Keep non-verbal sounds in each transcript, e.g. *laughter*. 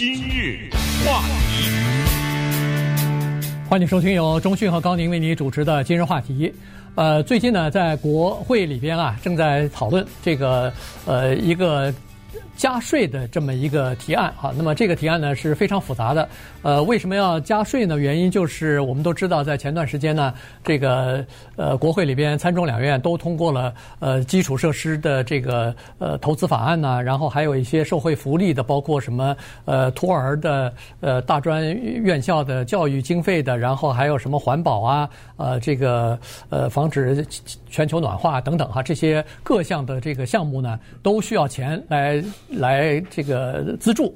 今日话题，欢迎收听由中讯和高宁为你主持的今日话题。呃，最近呢，在国会里边啊，正在讨论这个呃一个。加税的这么一个提案啊，那么这个提案呢是非常复杂的。呃，为什么要加税呢？原因就是我们都知道，在前段时间呢，这个呃国会里边参众两院都通过了呃基础设施的这个呃投资法案呢，然后还有一些社会福利的，包括什么呃托儿的呃大专院校的教育经费的，然后还有什么环保啊，呃这个呃防止全球暖化等等哈，这些各项的这个项目呢都需要钱来。来这个资助，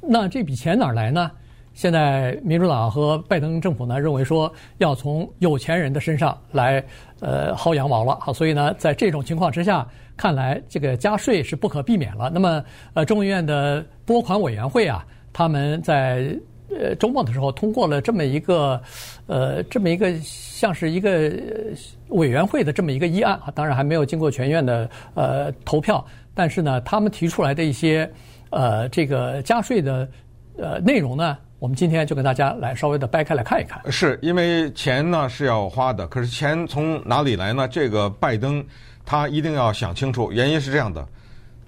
那这笔钱哪来呢？现在民主党和拜登政府呢认为说要从有钱人的身上来呃薅羊毛了，好，所以呢在这种情况之下，看来这个加税是不可避免了。那么呃众议院的拨款委员会啊，他们在呃周末的时候通过了这么一个呃这么一个像是一个委员会的这么一个议案啊，当然还没有经过全院的呃投票。但是呢，他们提出来的一些，呃，这个加税的，呃，内容呢，我们今天就跟大家来稍微的掰开来看一看。是因为钱呢是要花的，可是钱从哪里来呢？这个拜登他一定要想清楚。原因是这样的，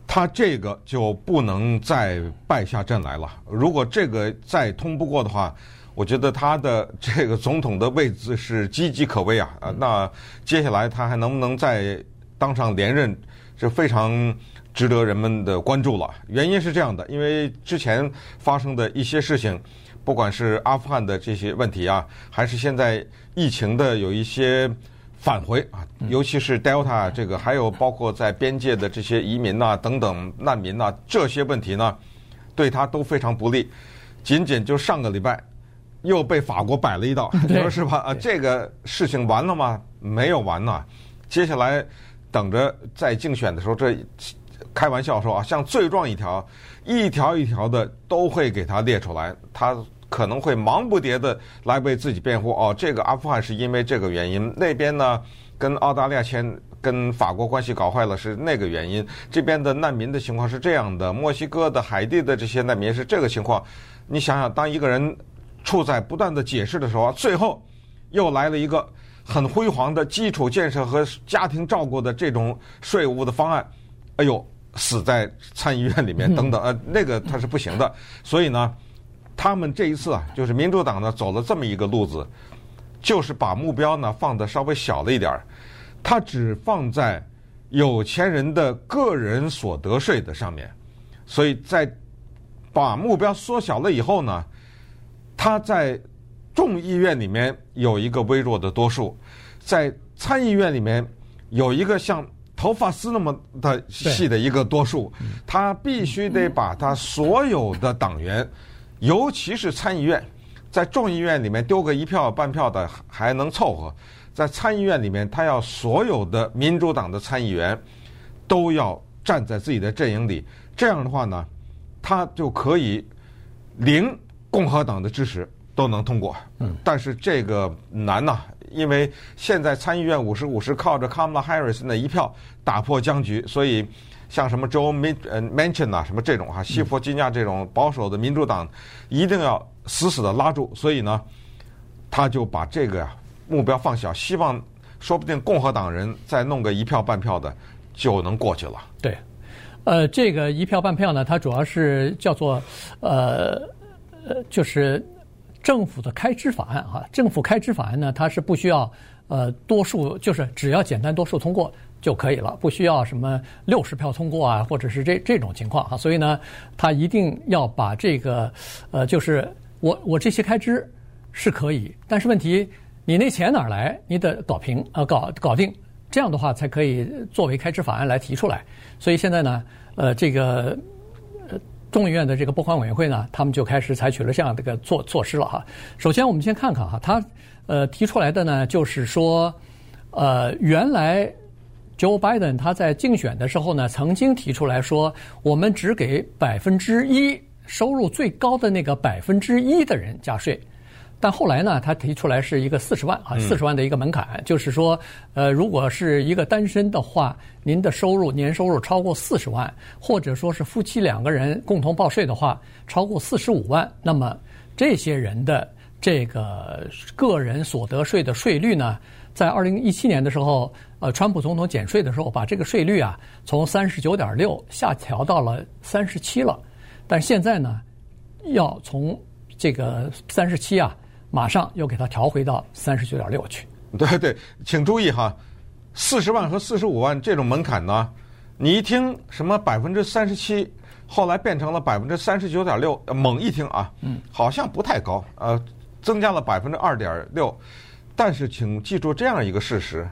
他这个就不能再败下阵来了。如果这个再通不过的话，我觉得他的这个总统的位置是岌岌可危啊！那接下来他还能不能再当上连任，是非常。值得人们的关注了。原因是这样的，因为之前发生的一些事情，不管是阿富汗的这些问题啊，还是现在疫情的有一些返回啊，尤其是 Delta 这个，还有包括在边界的这些移民呐、等等难民呐，这些问题呢，对他都非常不利。仅仅就上个礼拜，又被法国摆了一道，*laughs* 你说是吧？啊，这个事情完了吗？没有完呢。接下来等着在竞选的时候这。开玩笑说啊，像罪状一条，一条一条的都会给他列出来，他可能会忙不迭的来为自己辩护。哦，这个阿富汗是因为这个原因，那边呢跟澳大利亚签跟法国关系搞坏了是那个原因，这边的难民的情况是这样的，墨西哥的海地的这些难民是这个情况。你想想，当一个人处在不断的解释的时候，最后又来了一个很辉煌的基础建设和家庭照顾的这种税务的方案，哎呦！死在参议院里面等等，呃，那个他是不行的。所以呢，他们这一次啊，就是民主党呢走了这么一个路子，就是把目标呢放得稍微小了一点儿，他只放在有钱人的个人所得税的上面。所以在把目标缩小了以后呢，他在众议院里面有一个微弱的多数，在参议院里面有一个像。头发丝那么的细的一个多数，他必须得把他所有的党员，尤其是参议院，在众议院里面丢个一票半票的还能凑合，在参议院里面，他要所有的民主党的参议员都要站在自己的阵营里，这样的话呢，他就可以零共和党的支持都能通过。嗯，但是这个难呐。因为现在参议院五十五十靠着 Kamala Harris 那一票打破僵局，所以像什么 Joe Manchin 啊，什么这种哈西弗吉尼亚这种保守的民主党一定要死死的拉住，所以呢，他就把这个呀目标放小，希望说不定共和党人再弄个一票半票的就能过去了。对，呃，这个一票半票呢，它主要是叫做呃呃，就是。政府的开支法案哈，政府开支法案呢，它是不需要呃多数，就是只要简单多数通过就可以了，不需要什么六十票通过啊，或者是这这种情况哈。所以呢，他一定要把这个呃，就是我我这些开支是可以，但是问题你那钱哪儿来？你得搞平呃搞搞定，这样的话才可以作为开支法案来提出来。所以现在呢，呃，这个。众议院的这个拨款委员会呢，他们就开始采取了这样的一个措措施了哈。首先，我们先看看哈，他呃提出来的呢，就是说，呃，原来 Joe Biden 他在竞选的时候呢，曾经提出来说，我们只给百分之一收入最高的那个百分之一的人加税。但后来呢，他提出来是一个四十万啊，四十万的一个门槛，嗯、就是说，呃，如果是一个单身的话，您的收入年收入超过四十万，或者说是夫妻两个人共同报税的话，超过四十五万，那么这些人的这个个人所得税的税率呢，在二零一七年的时候，呃，川普总统减税的时候，把这个税率啊从三十九点六下调到了三十七了，但现在呢，要从这个三十七啊。马上又给它调回到三十九点六去。*laughs* 对对，请注意哈，四十万和四十五万这种门槛呢，你一听什么百分之三十七，后来变成了百分之三十九点六，猛一听啊，嗯，好像不太高，呃，增加了百分之二点六。但是请记住这样一个事实：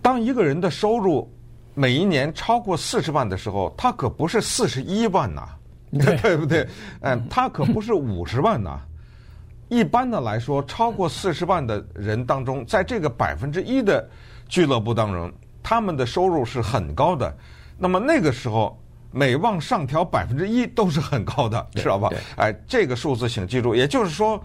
当一个人的收入每一年超过四十万的时候，他可不是四十一万呐，对，*laughs* 对不对？嗯，他可不是五十万呐。一般的来说，超过四十万的人当中，在这个百分之一的俱乐部当中，他们的收入是很高的。那么那个时候，每往上调百分之一都是很高的，知道吧？哎，这个数字请记住。也就是说，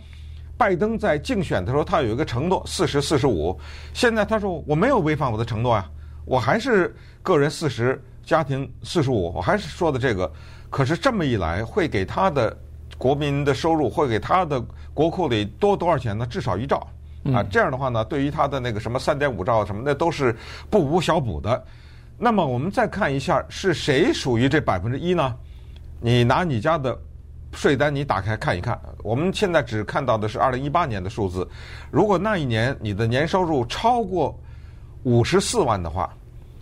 拜登在竞选的时候，他有一个承诺四十四十五，现在他说我没有违反我的承诺啊，我还是个人四十，家庭四十五，我还是说的这个。可是这么一来，会给他的。国民的收入会给他的国库里多多少钱呢？至少一兆啊！这样的话呢，对于他的那个什么三点五兆什么那，都是不无小补的。那么我们再看一下，是谁属于这百分之一呢？你拿你家的税单，你打开看一看。我们现在只看到的是二零一八年的数字。如果那一年你的年收入超过五十四万的话，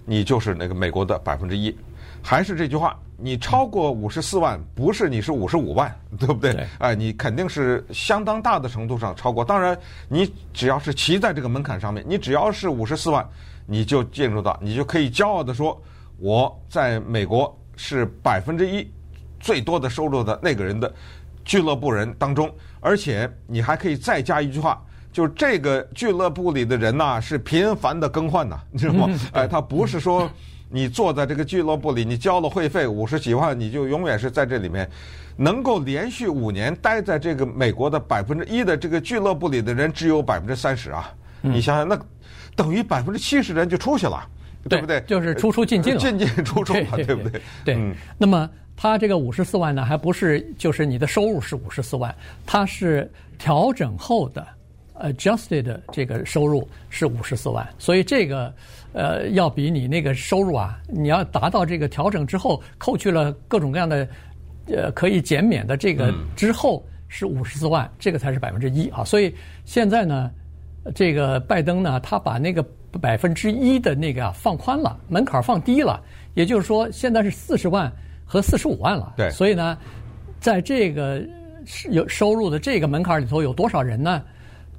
你就是那个美国的百分之一。还是这句话。你超过五十四万，不是你是五十五万，*laughs* 对不对？哎，你肯定是相当大的程度上超过。当然，你只要是骑在这个门槛上面，你只要是五十四万，你就进入到，你就可以骄傲地说，我在美国是百分之一最多的收入的那个人的俱乐部人当中。而且你还可以再加一句话，就是这个俱乐部里的人呐，是频繁的更换呐，你知道吗？哎，他不是说。你坐在这个俱乐部里，你交了会费五十几万，你就永远是在这里面，能够连续五年待在这个美国的百分之一的这个俱乐部里的人只有百分之三十啊！你想想，那等于百分之七十人就出去了，对不对？就是出出进进，进进出出嘛，对不对？对。那么他这个五十四万呢，还不是就是你的收入是五十四万，它是调整后的。Adjusted 这个收入是五十四万，所以这个呃要比你那个收入啊，你要达到这个调整之后，扣去了各种各样的呃可以减免的这个之后是五十四万，这个才是百分之一啊。所以现在呢，这个拜登呢，他把那个百分之一的那个啊放宽了，门槛放低了，也就是说现在是四十万和四十五万了。对，所以呢，在这个有收入的这个门槛里头有多少人呢？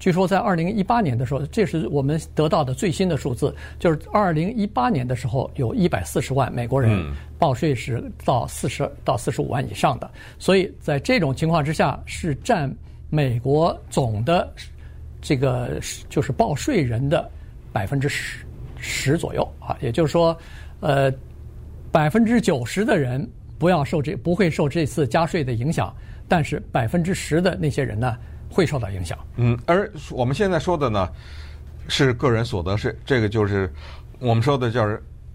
据说在二零一八年的时候，这是我们得到的最新的数字，就是二零一八年的时候，有一百四十万美国人报税是到四十到四十五万以上的，所以在这种情况之下，是占美国总的这个就是报税人的百分之十十左右。啊，也就是说，呃，百分之九十的人不要受这不会受这次加税的影响，但是百分之十的那些人呢，会受到影响。嗯，而我们现在说的呢，是个人所得税，这个就是我们说的叫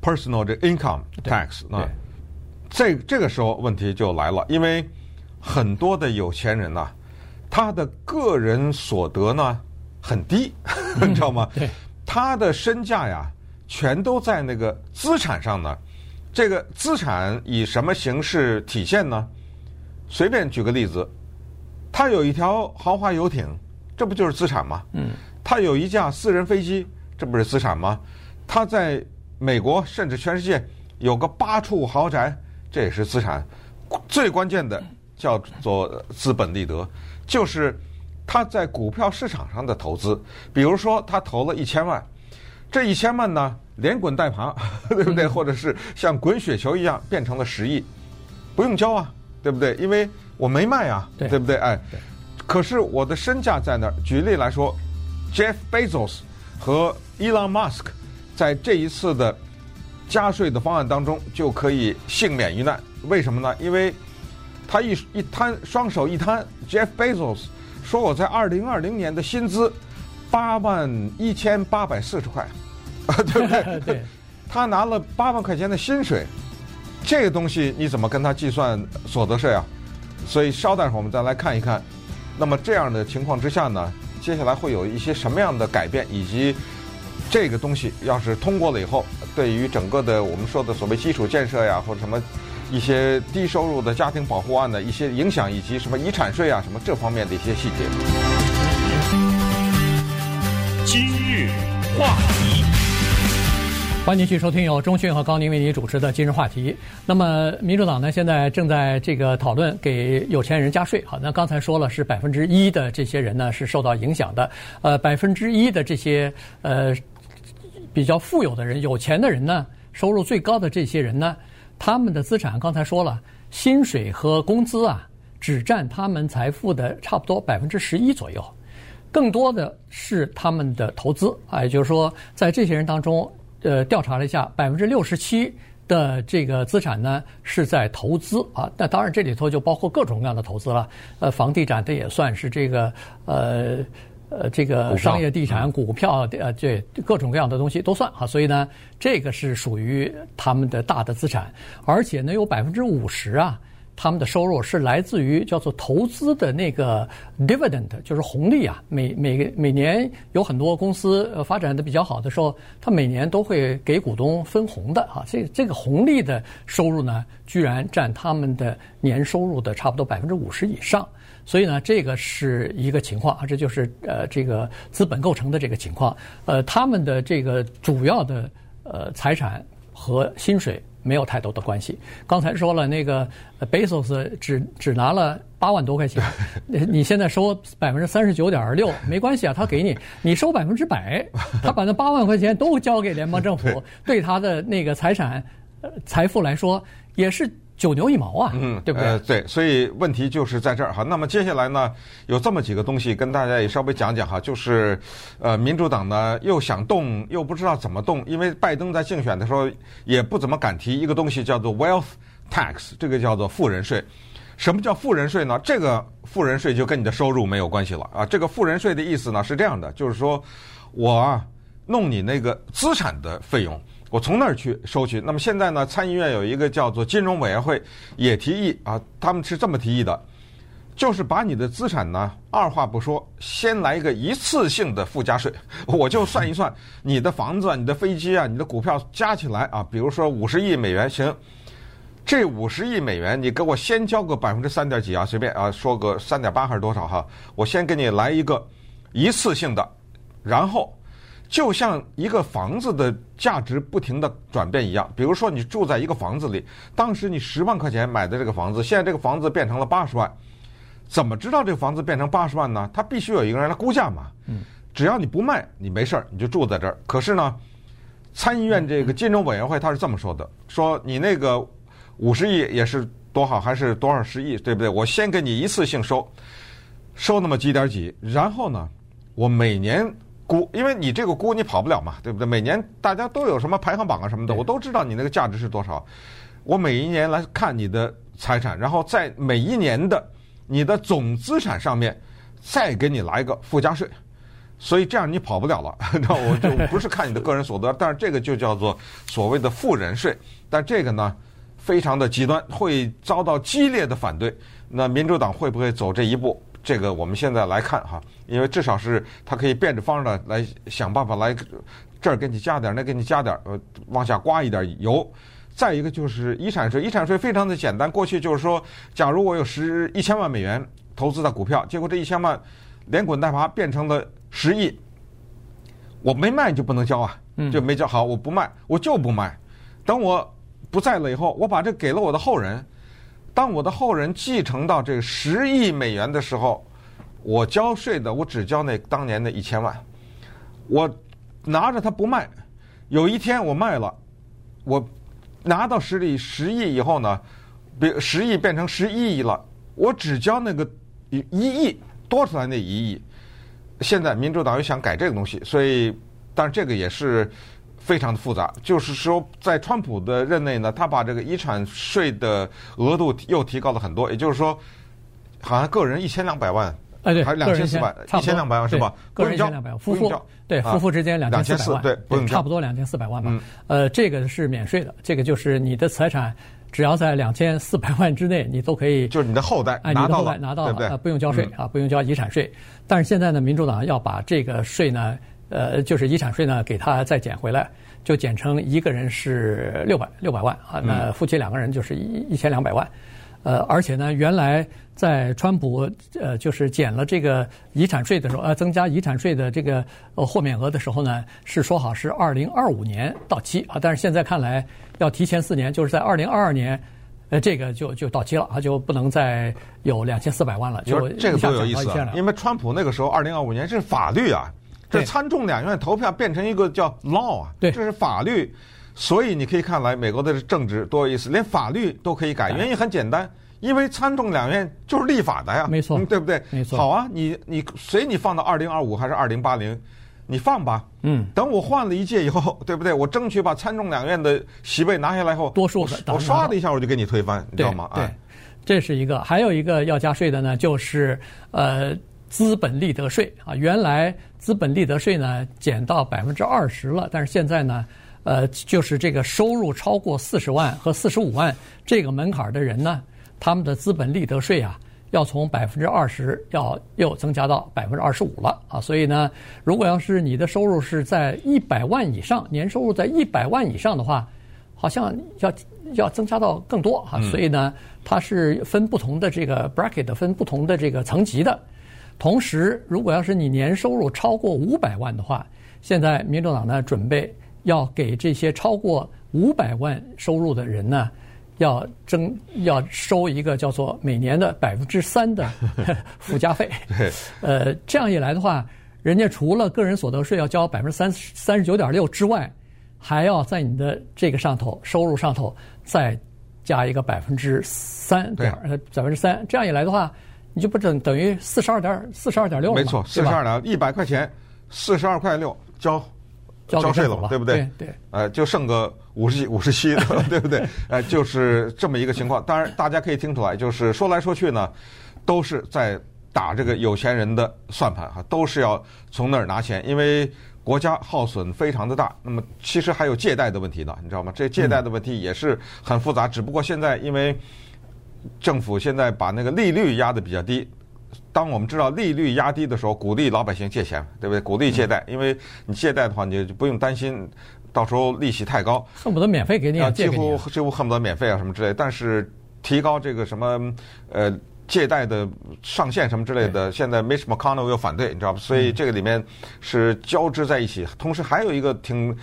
personal 的 income tax。那这这个时候问题就来了，因为很多的有钱人呐，他的个人所得呢很低，*laughs* 你知道吗？对，他的身价呀，全都在那个资产上呢。这个资产以什么形式体现呢？随便举个例子。他有一条豪华游艇，这不就是资产吗？嗯，他有一架私人飞机，这不是资产吗？他在美国甚至全世界有个八处豪宅，这也是资产。最关键的叫做资本利得，就是他在股票市场上的投资。比如说，他投了一千万，这一千万呢，连滚带爬，*laughs* 对不对？或者是像滚雪球一样变成了十亿，不用交啊，对不对？因为我没卖啊，对，对不对？哎，可是我的身价在那儿。举例来说，Jeff Bezos 和 Elon Musk 在这一次的加税的方案当中就可以幸免于难。为什么呢？因为他一一摊双手一摊，Jeff Bezos 说我在二零二零年的薪资八万一千八百四十块，啊，对不对？*laughs* 对，他拿了八万块钱的薪水，这个东西你怎么跟他计算所得税啊？所以稍待会儿我们再来看一看。那么这样的情况之下呢，接下来会有一些什么样的改变，以及这个东西要是通过了以后，对于整个的我们说的所谓基础建设呀，或者什么一些低收入的家庭保护案的一些影响，以及什么遗产税啊，什么这方面的一些细节。今日话题。欢迎继续收听由钟讯和高宁为您主持的今日话题。那么，民主党呢，现在正在这个讨论给有钱人加税。好，那刚才说了是百分之一的这些人呢是受到影响的。呃，百分之一的这些呃比较富有的人、有钱的人呢，收入最高的这些人呢，他们的资产刚才说了，薪水和工资啊，只占他们财富的差不多百分之十一左右，更多的是他们的投资啊，也就是说，在这些人当中。呃，调查了一下，百分之六十七的这个资产呢是在投资啊。那当然，这里头就包括各种各样的投资了。呃，房地产这也算是这个呃呃这个商业地产、股票呃这各种各样的东西都算啊。所以呢，这个是属于他们的大的资产，而且呢有百分之五十啊。他们的收入是来自于叫做投资的那个 dividend，就是红利啊。每每每年有很多公司发展的比较好的时候，他每年都会给股东分红的啊。这这个红利的收入呢，居然占他们的年收入的差不多百分之五十以上。所以呢，这个是一个情况啊，这就是呃这个资本构成的这个情况。呃，他们的这个主要的呃财产和薪水。没有太多的关系。刚才说了，那个 Bezos 只只拿了八万多块钱，*laughs* 你现在收百分之三十九点六，没关系啊，他给你，你收百分之百，*laughs* 他把那八万块钱都交给联邦政府，对他的那个财产、财富来说也是。九牛一毛啊，嗯，对不对？呃，对，所以问题就是在这儿哈。那么接下来呢，有这么几个东西跟大家也稍微讲讲哈，就是呃，民主党呢又想动又不知道怎么动，因为拜登在竞选的时候也不怎么敢提一个东西叫做 wealth tax，这个叫做富人税。什么叫富人税呢？这个富人税就跟你的收入没有关系了啊。这个富人税的意思呢是这样的，就是说我啊弄你那个资产的费用。我从那儿去收取。那么现在呢，参议院有一个叫做金融委员会，也提议啊，他们是这么提议的，就是把你的资产呢，二话不说，先来一个一次性的附加税。*laughs* 我就算一算，你的房子、你的飞机啊、你的股票加起来啊，比如说五十亿美元，行，这五十亿美元你给我先交个百分之三点几啊，随便啊，说个三点八还是多少哈，我先给你来一个一次性的，然后。就像一个房子的价值不停的转变一样，比如说你住在一个房子里，当时你十万块钱买的这个房子，现在这个房子变成了八十万，怎么知道这个房子变成八十万呢？他必须有一个人来估价嘛。嗯，只要你不卖，你没事儿，你就住在这儿。可是呢，参议院这个金融委员会他是这么说的：说你那个五十亿也是多少还是多少十亿，对不对？我先给你一次性收，收那么几点几，然后呢，我每年。估，因为你这个估你跑不了嘛，对不对？每年大家都有什么排行榜啊什么的，我都知道你那个价值是多少。我每一年来看你的财产，然后在每一年的你的总资产上面再给你来一个附加税，所以这样你跑不了了。*laughs* 那我就不是看你的个人所得，但是这个就叫做所谓的富人税。但这个呢，非常的极端，会遭到激烈的反对。那民主党会不会走这一步？这个我们现在来看哈，因为至少是他可以变着方儿的来想办法来这儿给你加点儿，那给你加点儿，呃，往下刮一点油。再一个就是遗产税，遗产税非常的简单，过去就是说，假如我有十一千万美元投资的股票，结果这一千万连滚带爬变成了十亿，我没卖就不能交啊，就没交好，我不卖，我就不卖，等我不在了以后，我把这给了我的后人。当我的后人继承到这个十亿美元的时候，我交税的我只交那当年的一千万，我拿着它不卖，有一天我卖了，我拿到十亿十亿以后呢，比十亿变成十一亿了，我只交那个一亿多出来那一亿。现在民主党又想改这个东西，所以，但是这个也是。非常的复杂，就是说，在川普的任内呢，他把这个遗产税的额度又提高了很多，也就是说，好像个人一千两百万哎，对，还两千四百，一千两百万是吧？个人一千两百万，夫妇对夫妇之间两千四百万，对，差不多两千四百万吧。呃，这个是免税的，这个就是你的财产只要在两千四百万之内，你都可以，就是你的后代哎，你的后代拿到了，不用交税啊，不用交遗产税。但是现在呢，民主党要把这个税呢，呃，就是遗产税呢，给他再减回来，就减成一个人是六百六百万啊，那夫妻两个人就是一一千两百万。呃，而且呢，原来在川普呃就是减了这个遗产税的时候，呃，增加遗产税的这个呃豁免额的时候呢，是说好是二零二五年到期啊，但是现在看来要提前四年，就是在二零二二年，呃，这个就就到期了啊，就不能再有两千四百万了，就这个多有意思啊！因为川普那个时候二零二五年这是法律啊，这参众两院投票变成一个叫 law 啊，对，这是法律。所以你可以看来，美国的政治多有意思，连法律都可以改。原因很简单，因为参众两院就是立法的呀，没错，对不对？没错。好啊，你你随你放到二零二五还是二零八零，你放吧。嗯。等我换了一届以后，*laughs* 对不对？我争取把参众两院的席位拿下来后，多数的，我刷的一下我就给你推翻，你知道吗？对，这是一个。还有一个要加税的呢，就是呃资本利得税啊。原来资本利得税呢减到百分之二十了，但是现在呢。呃，就是这个收入超过四十万和四十五万这个门槛的人呢，他们的资本利得税啊，要从百分之二十要又增加到百分之二十五了啊。所以呢，如果要是你的收入是在一百万以上，年收入在一百万以上的话，好像要要增加到更多啊。所以呢，它是分不同的这个 bracket，分不同的这个层级的。同时，如果要是你年收入超过五百万的话，现在民主党呢准备。要给这些超过五百万收入的人呢，要征要收一个叫做每年的百分之三的 *laughs* 附加费。呃，这样一来的话，人家除了个人所得税要交百分之三三十九点六之外，还要在你的这个上头收入上头再加一个百分之三点呃百分之三。这样一来的话，你就不等等于四十二点四十二点六？没错，四十二点一百块钱，四十二块六交。交税了嘛，对不对？对，呃，就剩个五十五十七的，对不对？呃，就是这么一个情况。当然，大家可以听出来，就是说来说去呢，都是在打这个有钱人的算盘哈，都是要从那儿拿钱，因为国家耗损非常的大。那么，其实还有借贷的问题呢，你知道吗？这借贷的问题也是很复杂。只不过现在因为政府现在把那个利率压得比较低。当我们知道利率压低的时候，鼓励老百姓借钱，对不对？鼓励借贷，因为你借贷的话，你就不用担心到时候利息太高，恨不得免费给你啊，几乎几乎恨不得免费啊什么之类。但是提高这个什么呃借贷的上限什么之类的，现在 Mitch McConnell 又反对，你知道吧？所以这个里面是交织在一起。同时还有一个挺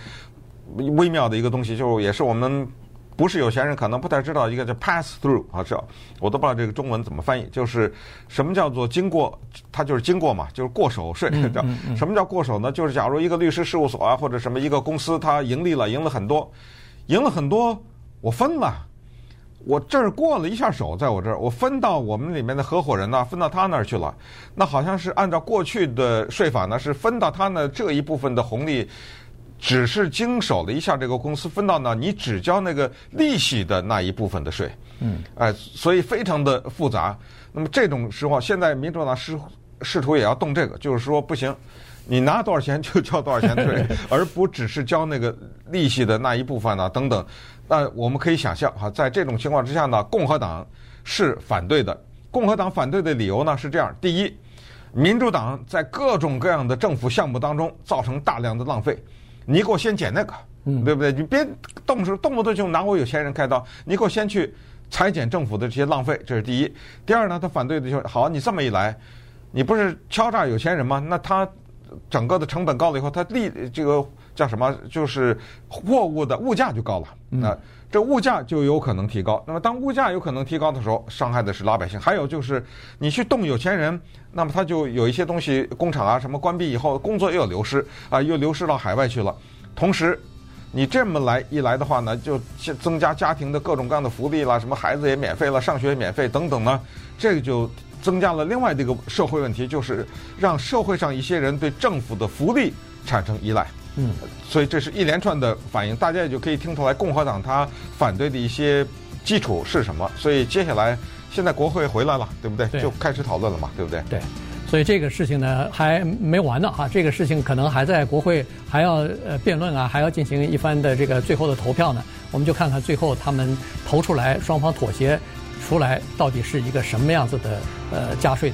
微妙的一个东西，就是也是我们。不是有钱人可能不太知道一个叫 pass through 啊，这我都不知道这个中文怎么翻译。就是什么叫做经过，它就是经过嘛，就是过手税。叫什么叫过手呢？就是假如一个律师事务所啊，或者什么一个公司，它盈利了，赢了很多，赢了很多，我分了，我这儿过了一下手，在我这儿，我分到我们里面的合伙人呢，分到他那儿去了。那好像是按照过去的税法呢，是分到他呢这一部分的红利。只是经手了一下这个公司分到呢，你只交那个利息的那一部分的税，嗯，哎，所以非常的复杂。那么这种时候，现在民主党试试图也要动这个，就是说不行，你拿多少钱就交多少钱的税，*laughs* 而不只是交那个利息的那一部分呢，等等。那我们可以想象哈，在这种情况之下呢，共和党是反对的。共和党反对的理由呢是这样：第一，民主党在各种各样的政府项目当中造成大量的浪费。你给我先捡那个，对不对？你别动手动不动就拿我有钱人开刀。你给我先去裁减政府的这些浪费，这是第一。第二呢，他反对的就是，好，你这么一来，你不是敲诈有钱人吗？那他整个的成本高了以后，他利这个叫什么？就是货物的物价就高了。那这物价就有可能提高。那么当物价有可能提高的时候，伤害的是老百姓。还有就是你去动有钱人，那么他就有一些东西，工厂啊什么关闭以后，工作又有流失啊，又流失到海外去了。同时，你这么来一来的话呢，就增加家庭的各种各样的福利啦，什么孩子也免费了，上学也免费等等呢，这个就增加了另外的一个社会问题，就是让社会上一些人对政府的福利产生依赖。嗯，所以这是一连串的反应，大家也就可以听出来共和党他反对的一些基础是什么。所以接下来现在国会回来了，对不对？对，就开始讨论了嘛，对不对？对。所以这个事情呢还没完呢哈，这个事情可能还在国会还要呃辩论啊，还要进行一番的这个最后的投票呢。我们就看看最后他们投出来，双方妥协出来到底是一个什么样子的呃加税的。